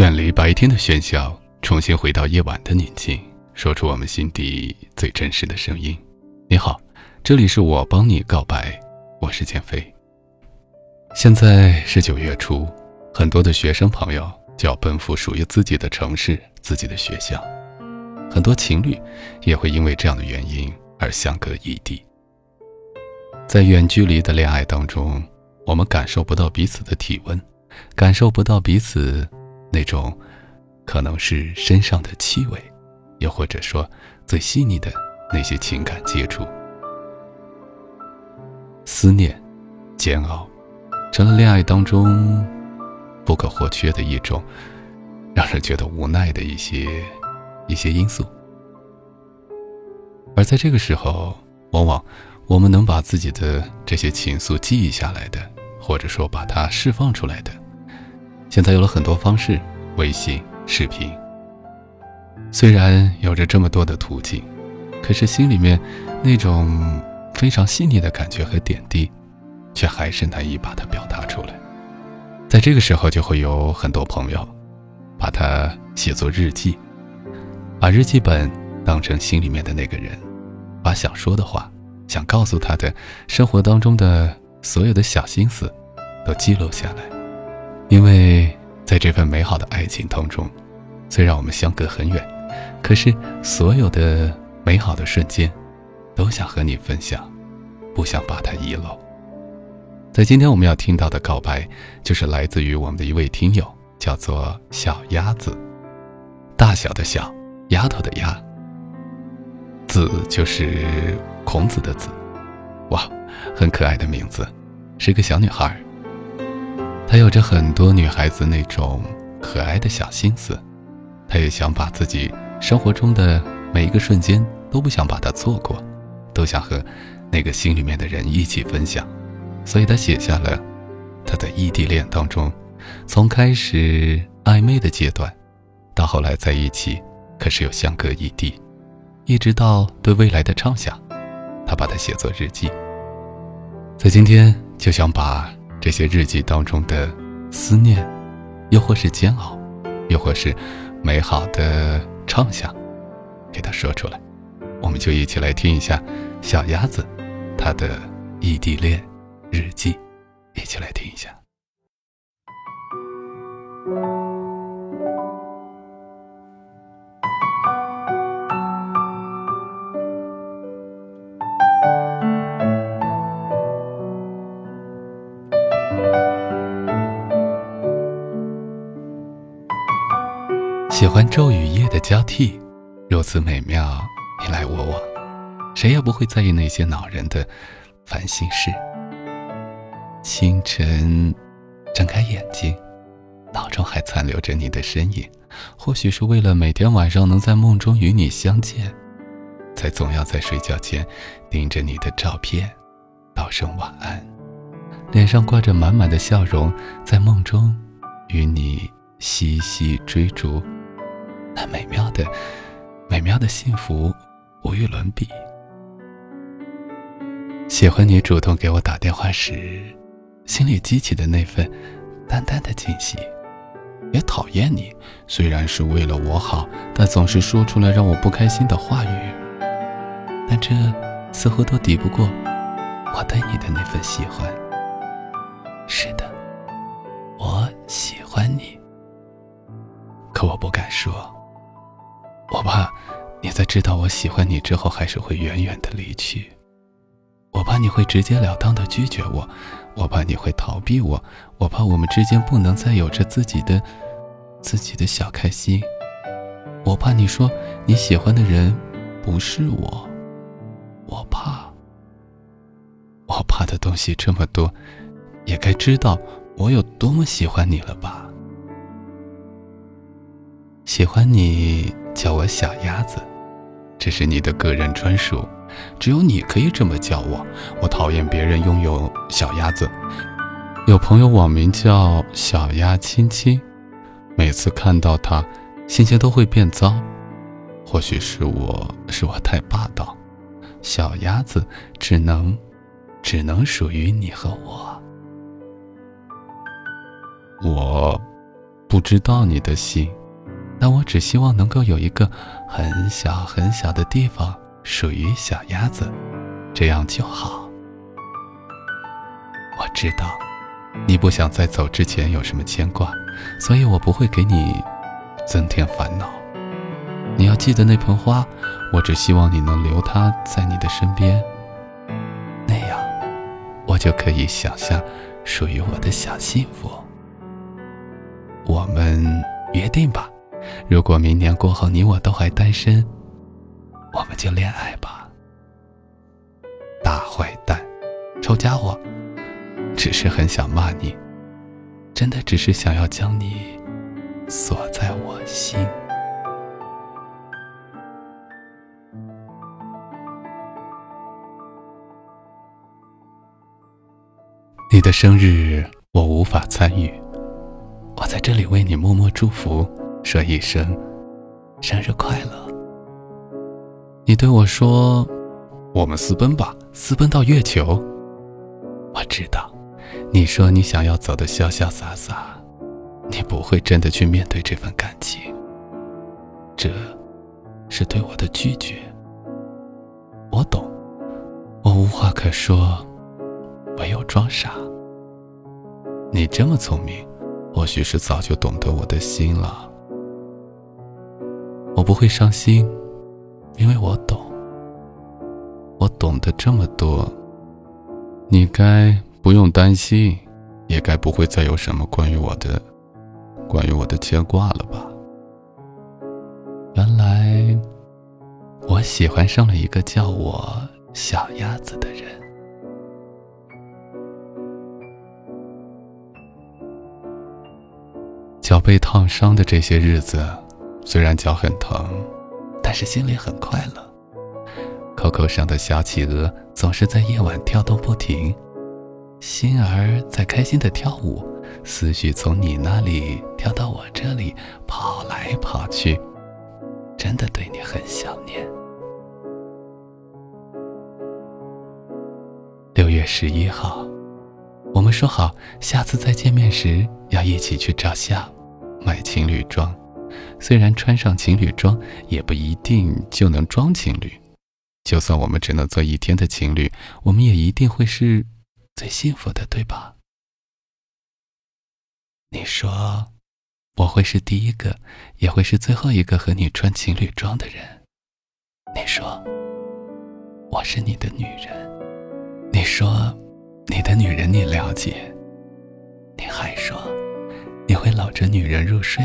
远离白天的喧嚣，重新回到夜晚的宁静，说出我们心底最真实的声音。你好，这里是我帮你告白，我是减肥。现在是九月初，很多的学生朋友就要奔赴属于自己的城市、自己的学校，很多情侣也会因为这样的原因而相隔异地。在远距离的恋爱当中，我们感受不到彼此的体温，感受不到彼此那种可能是身上的气味，又或者说最细腻的那些情感接触。思念、煎熬，成了恋爱当中不可或缺的一种，让人觉得无奈的一些一些因素。而在这个时候，往往。我们能把自己的这些情愫记忆下来的，或者说把它释放出来的，现在有了很多方式，微信、视频。虽然有着这么多的途径，可是心里面那种非常细腻的感觉和点滴，却还是难以把它表达出来。在这个时候，就会有很多朋友，把它写作日记，把日记本当成心里面的那个人，把想说的话。想告诉他的生活当中的所有的小心思，都记录下来，因为在这份美好的爱情当中，虽然我们相隔很远，可是所有的美好的瞬间，都想和你分享，不想把它遗漏。在今天我们要听到的告白，就是来自于我们的一位听友，叫做小鸭子，大小的小，丫头的丫，子就是。孔子的子，哇，很可爱的名字，是个小女孩。他有着很多女孩子那种可爱的小心思，他也想把自己生活中的每一个瞬间都不想把它错过，都想和那个心里面的人一起分享，所以他写下了他在异地恋当中，从开始暧昧的阶段，到后来在一起，可是又相隔异地，一直到对未来的畅想。他把它写作日记，在今天就想把这些日记当中的思念，又或是煎熬，又或是美好的畅想，给他说出来。我们就一起来听一下小鸭子他的异地恋日记，一起来听一下。喜欢昼与夜的交替，如此美妙，你来我往，谁也不会在意那些恼人的烦心事。清晨，睁开眼睛，脑中还残留着你的身影，或许是为了每天晚上能在梦中与你相见，才总要在睡觉前盯着你的照片，道声晚安，脸上挂着满满的笑容，在梦中与你嬉戏追逐。那美妙的、美妙的幸福，无与伦比。喜欢你主动给我打电话时，心里激起的那份淡淡的惊喜。也讨厌你，虽然是为了我好，但总是说出来让我不开心的话语。但这似乎都抵不过我对你的那份喜欢。是的，我喜欢你，可我不敢说。我怕你在知道我喜欢你之后，还是会远远的离去。我怕你会直截了当的拒绝我，我怕你会逃避我，我怕我们之间不能再有着自己的、自己的小开心。我怕你说你喜欢的人不是我，我怕。我怕的东西这么多，也该知道我有多么喜欢你了吧？喜欢你。叫我小鸭子，这是你的个人专属，只有你可以这么叫我。我讨厌别人拥有小鸭子。有朋友网名叫小鸭亲亲，每次看到他，心情都会变糟。或许是我，是我太霸道。小鸭子只能，只能属于你和我。我，不知道你的心，但我只希望能够有一个很小很小的地方属于小鸭子，这样就好。我知道，你不想在走之前有什么牵挂，所以我不会给你增添烦恼。你要记得那盆花，我只希望你能留它在你的身边，那样，我就可以想象属于我的小幸福。我们约定吧，如果明年过后你我都还单身，我们就恋爱吧。大坏蛋，臭家伙，只是很想骂你，真的只是想要将你锁在我心。你的生日我无法参与，我在这里为你默默祝福，说一声生日快乐。你对我说：“我们私奔吧，私奔到月球。”我知道，你说你想要走的潇潇洒洒，你不会真的去面对这份感情，这是对我的拒绝。我懂，我无话可说。唯有装傻。你这么聪明，或许是早就懂得我的心了。我不会伤心，因为我懂。我懂得这么多，你该不用担心，也该不会再有什么关于我的、关于我的牵挂了吧？原来，我喜欢上了一个叫我小鸭子的人。脚被烫伤的这些日子，虽然脚很疼，但是心里很快乐。口口上的小企鹅总是在夜晚跳动不停，心儿在开心的跳舞，思绪从你那里跳到我这里，跑来跑去，真的对你很想念。六月十一号，我们说好下次再见面时要一起去照相。买情侣装，虽然穿上情侣装也不一定就能装情侣。就算我们只能做一天的情侣，我们也一定会是最幸福的，对吧？你说，我会是第一个，也会是最后一个和你穿情侣装的人。你说，我是你的女人。你说，你的女人你了解。你还说。你会搂着女人入睡。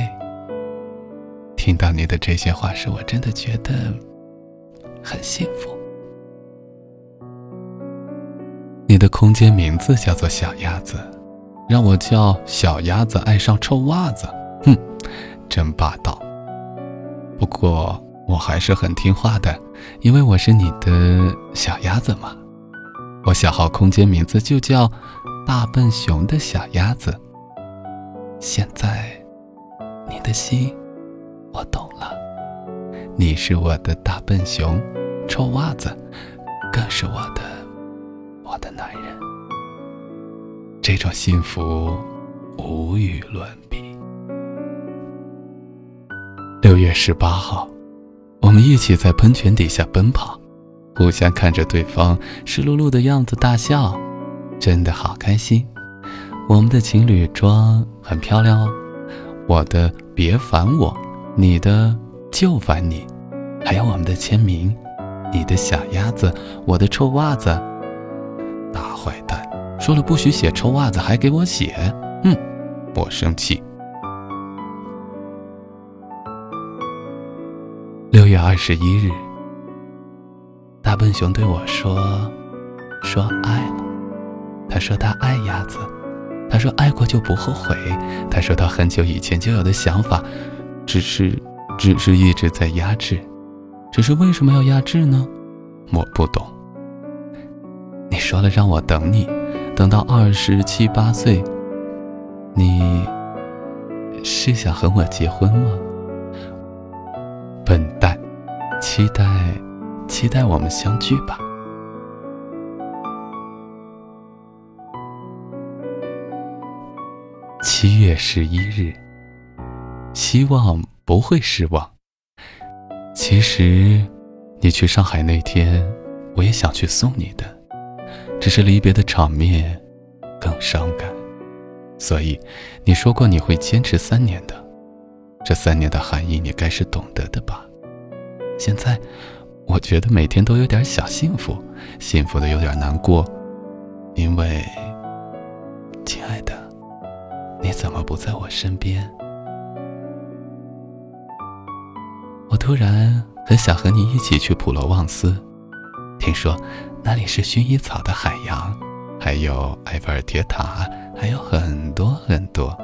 听到你的这些话时，我真的觉得很幸福。你的空间名字叫做小鸭子，让我叫小鸭子爱上臭袜子，哼，真霸道。不过我还是很听话的，因为我是你的小鸭子嘛。我小号空间名字就叫大笨熊的小鸭子。现在，你的心我懂了。你是我的大笨熊，臭袜子，更是我的我的男人。这种幸福无与伦比。六月十八号，我们一起在喷泉底下奔跑，互相看着对方湿漉漉的样子大笑，真的好开心。我们的情侣装很漂亮哦，我的别烦我，你的就烦你，还有我们的签名，你的小鸭子，我的臭袜子。大坏蛋，说了不许写臭袜子，还给我写，哼，我生气。六月二十一日，大笨熊对我说：“说爱了。”他说他爱鸭子。他说：“爱过就不后悔。”他说他很久以前就有的想法，只是，只是一直在压制。只是为什么要压制呢？我不懂。你说了让我等你，等到二十七八岁。你是想和我结婚吗？笨蛋，期待，期待我们相聚吧。七月十一日，希望不会失望。其实，你去上海那天，我也想去送你的，只是离别的场面更伤感。所以，你说过你会坚持三年的，这三年的含义你该是懂得的吧？现在，我觉得每天都有点小幸福，幸福的有点难过，因为，亲爱的，你怎么不在我身边？我突然很想和你一起去普罗旺斯，听说那里是薰衣草的海洋，还有埃菲尔铁塔，还有很多很多。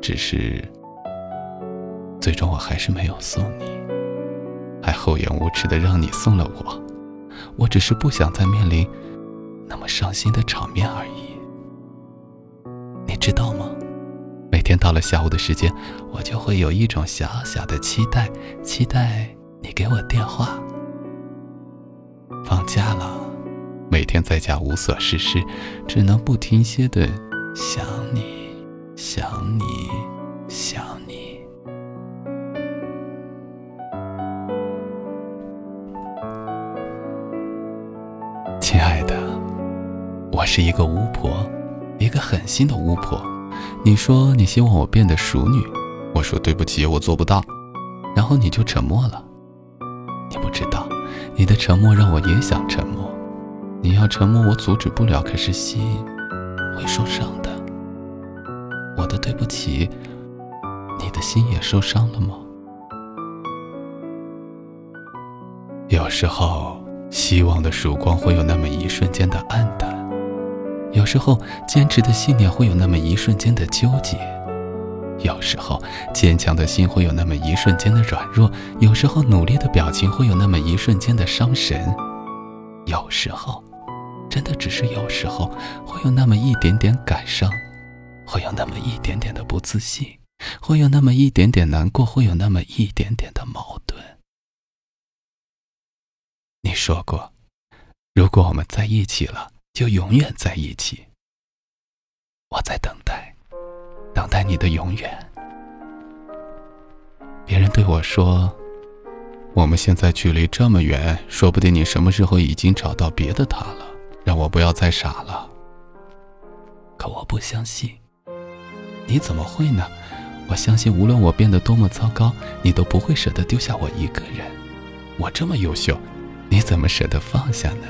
只是，最终我还是没有送你，还厚颜无耻的让你送了我。我只是不想再面临那么伤心的场面而已，你知道吗？天到了下午的时间，我就会有一种小小的期待，期待你给我电话。放假了，每天在家无所事事，只能不停歇的想你，想你，想你。亲爱的，我是一个巫婆，一个狠心的巫婆。你说你希望我变得淑女，我说对不起，我做不到。然后你就沉默了。你不知道，你的沉默让我也想沉默。你要沉默，我阻止不了，可是心会受伤的。我的对不起，你的心也受伤了吗？有时候，希望的曙光会有那么一瞬间的暗淡。有时候，坚持的信念会有那么一瞬间的纠结；有时候，坚强的心会有那么一瞬间的软弱；有时候，努力的表情会有那么一瞬间的伤神；有时候，真的只是有时候，会有那么一点点感伤，会有那么一点点的不自信，会有那么一点点难过，会有那么一点点的矛盾。你说过，如果我们在一起了。就永远在一起。我在等待，等待你的永远。别人对我说：“我们现在距离这么远，说不定你什么时候已经找到别的他了。”让我不要再傻了。可我不相信。你怎么会呢？我相信，无论我变得多么糟糕，你都不会舍得丢下我一个人。我这么优秀，你怎么舍得放下呢？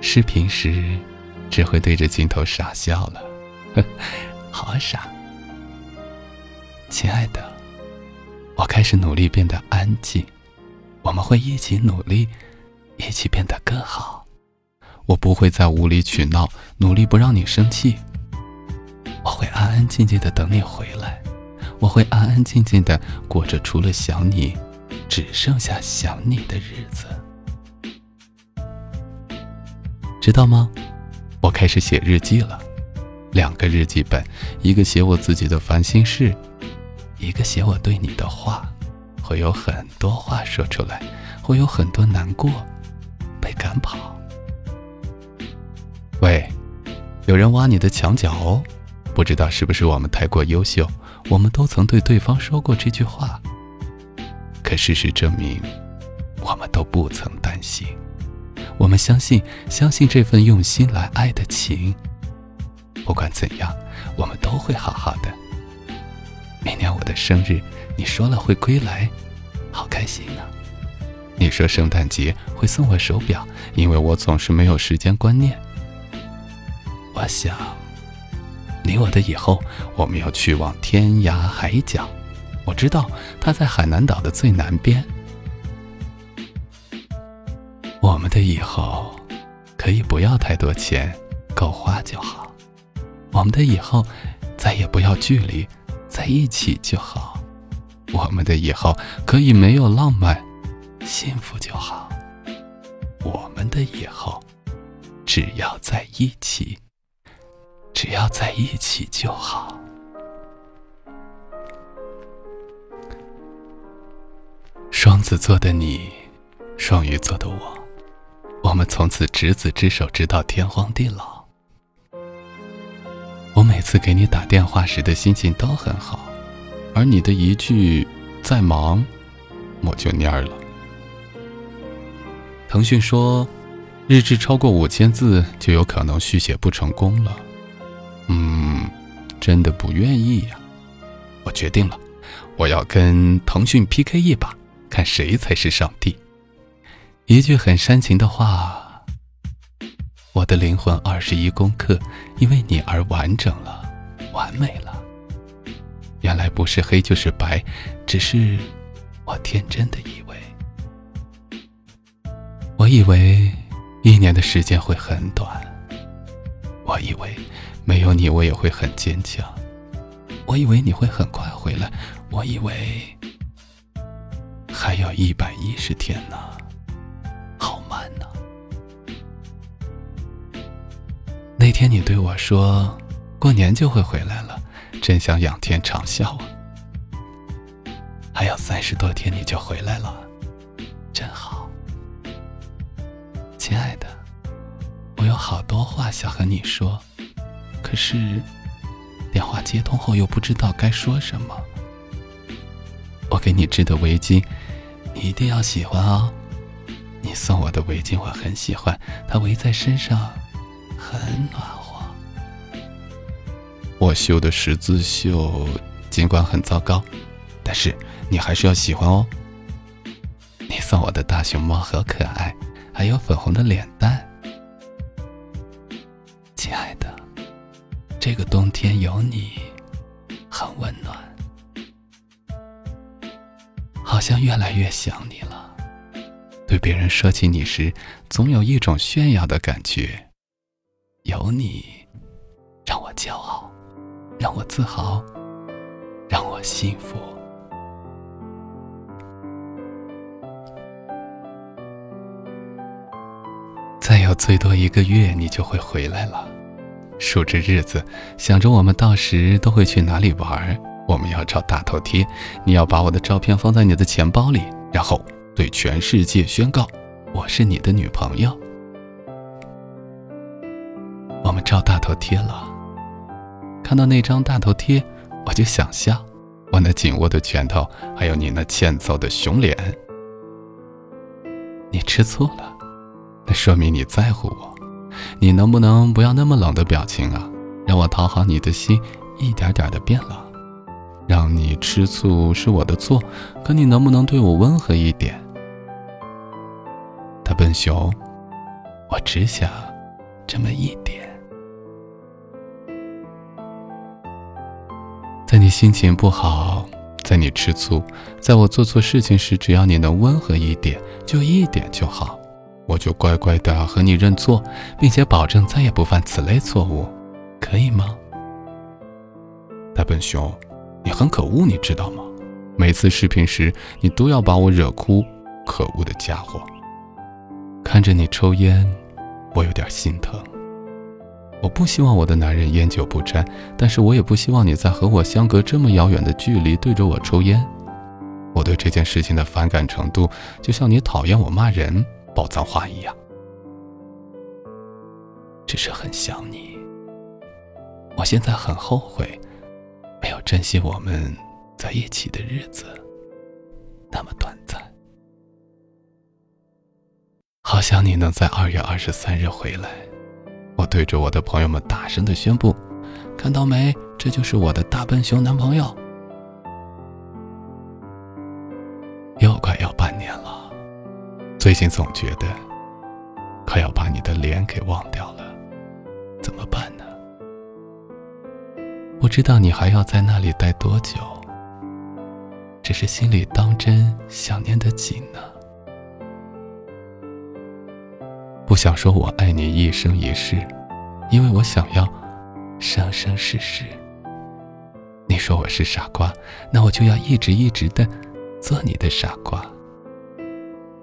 视频时，只会对着镜头傻笑了，好傻。亲爱的，我开始努力变得安静，我们会一起努力，一起变得更好。我不会再无理取闹，努力不让你生气。我会安安静静的等你回来，我会安安静静的过着除了想你，只剩下想你的日子。知道吗？我开始写日记了，两个日记本，一个写我自己的烦心事，一个写我对你的话，会有很多话说出来，会有很多难过，被赶跑。喂，有人挖你的墙角哦，不知道是不是我们太过优秀，我们都曾对对方说过这句话，可事实证明，我们都不曾担心。我们相信，相信这份用心来爱的情。不管怎样，我们都会好好的。明年我的生日，你说了会归来，好开心啊。你说圣诞节会送我手表，因为我总是没有时间观念。我想，你我的以后，我们要去往天涯海角。我知道，它在海南岛的最南边。我们的以后可以不要太多钱，够花就好。我们的以后再也不要距离，在一起就好。我们的以后可以没有浪漫，幸福就好。我们的以后只要在一起，只要在一起就好。双子座的你，双鱼座的我。我们从此执子之手，直到天荒地老。我每次。给你打电话时的心情都很好，而你的一句“在忙”，我就蔫儿了。腾讯说，日志超过五千字就有可能续写不成功了。嗯，真的不愿意呀。我决定了，我要跟腾讯 PK 一把，看谁才是上帝。一句很煽情的话：“我的灵魂二十一功课，因为你而完整了，完美了。原来不是黑就是白，只是我天真的以为。我以为一年的时间会很短，我以为没有你我也会很坚强。”我以为你会很快回来，我以为还有一百一十天呢，那天你对我说过年就会回来了，真想仰天长啸啊！还有三十多天你就回来了，真好，亲爱的，我有好多话想和你说，可是。电话接通后又不知道该说什么。我给你织的围巾，你一定要喜欢哦。你送我的围巾我很喜欢，它围在身上很暖和。我绣的十字绣尽管很糟糕，但是你还是要喜欢哦。你送我的大熊猫好可爱，还有粉红的脸蛋。亲爱的这个冬天有你，很温暖，好像越来越想你了。对别人说起你时，总有一种炫耀的感觉。有你，让我骄傲，让我自豪，让我幸福。再有最多一个月，你就会回来了。数着日子，想着我们到时都会去哪里玩。我们要照大头贴，你要把我的照片放在你的钱包里，然后对全世界宣告我是你的女朋友。我照大头贴了，看到那张大头贴，我就想笑。我那紧握的拳头，还有你那欠揍的熊脸，你吃醋了，那说明你在乎我。你能不能不要那么冷的表情啊？让我讨好你的心一点点的变冷，让你吃醋是我的错，可你能不能对我温和一点？大笨熊，我只想这么一点。你心情不好，在你吃醋，在我做错事情时，只要你能温和一点，就一点就好。我就乖乖的和你认错，并且保证再也不犯此类错误，可以吗？大笨熊，你很可恶，你知道吗？每次视频时，你都要把我惹哭，可恶的家伙！看着你抽烟，我有点心疼。我不希望我的男人烟酒不沾，但是我也不希望你在和我相隔这么遥远的距离对着我抽烟。我对这件事情的反感程度，就像你讨厌我骂人。爆脏话一样，只是很想你。我现在很后悔，没有珍惜我们在一起的日子，那么短暂。好想你能在二月二十三日回来。对着我的朋友们大声的宣布：看到没？这就是我的大笨熊男朋友。又快要半年了。最近总觉得快要把你的脸给忘掉了，怎么办呢？不知道你还要在那里待多久，只是心里当真想念的紧呢。不想说我爱你一生一世，因为我想要生生世世。你说我是傻瓜，那我就要一直一直的做你的傻瓜。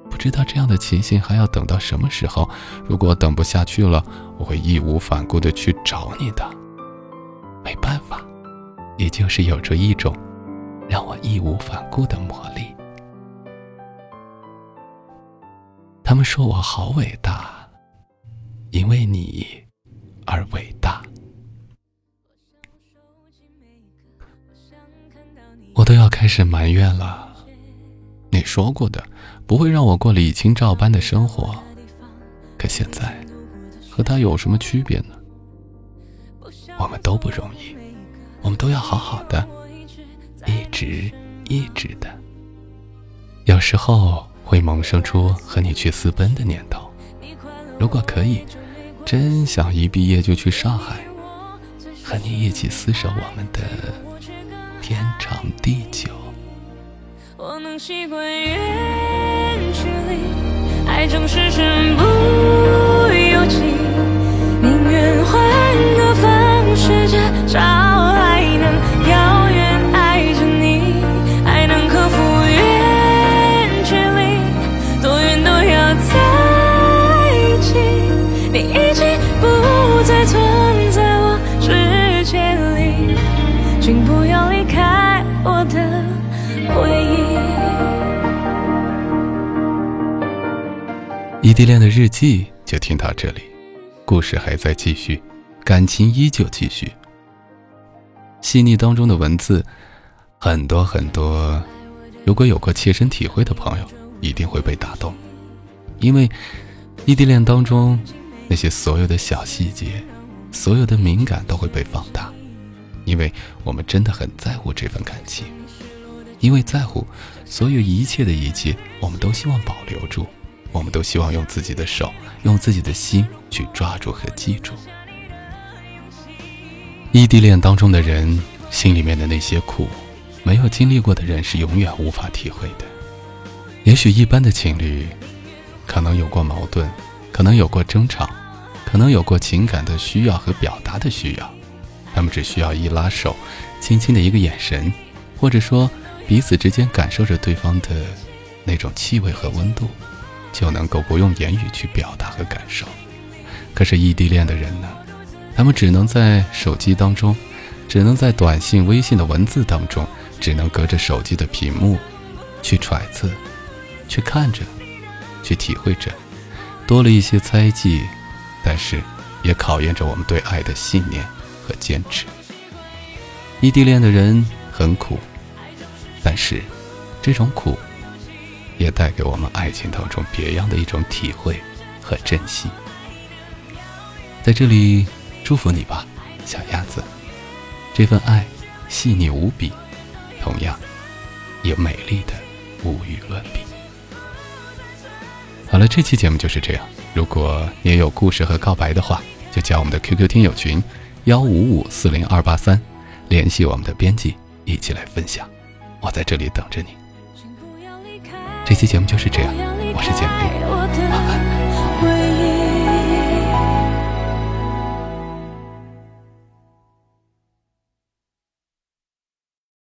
不知道这样的情形还要等到什么时候？如果等不下去了，我会义无反顾的去找你的。没办法，你就是有着一种让我义无反顾的魔力。他们说我好伟大，因为你而伟大，我都要开始埋怨了，你说过的不会让我过李清照般的生活，可现在和他有什么区别呢？我们都不容易，我们都要好好的，一直一直的，有时候会萌生出和你去私奔的念头，如果可以。真想一毕业就去上海，和你一起厮守我们的天长地久。我能习惯远距离，爱总是身不由己，宁愿换个方式至少还能存在我世界里，请不要离开我的回忆。异地恋的日记就听到这里，故事还在继续，感情依旧继续。细腻当中的文字，很多很多，如果有过切身体会的朋友，一定会被打动，因为异地恋当中那些所有的小细节，所有的敏感都会被放大，因为我们真的很在乎这份感情，因为在乎，所有一切的一切，我们都希望保留住。我们都希望用自己的手，用自己的心去抓住和记住。异地恋当中的人心里面的那些苦，没有经历过的人是永远无法体会的。也许一般的情侣，可能有过矛盾，可能有过争吵，可能有过情感的需要和表达的需要，他们只需要一拉手，轻轻的一个眼神，或者说彼此之间感受着对方的那种气味和温度。就能够不用言语去表达和感受，可是异地恋的人呢？他们只能在手机当中，只能在短信、微信的文字当中，只能隔着手机的屏幕，去揣测，去看着，去体会着，多了一些猜忌，但是也考验着我们对爱的信念和坚持。异地恋的人很苦，但是这种苦。也带给我们爱情当中别样的一种体会和珍惜。在这里祝福你吧，小鸭子，这份爱细腻无比，同样也美丽的无与伦比。好了，这期节目就是这样。如果你也有故事和告白的话，就加我们的 QQ 听友群幺五五四零二八三，联系我们的编辑，一起来分享。我在这里等着你。这期节目就是这样，我是简历，晚安。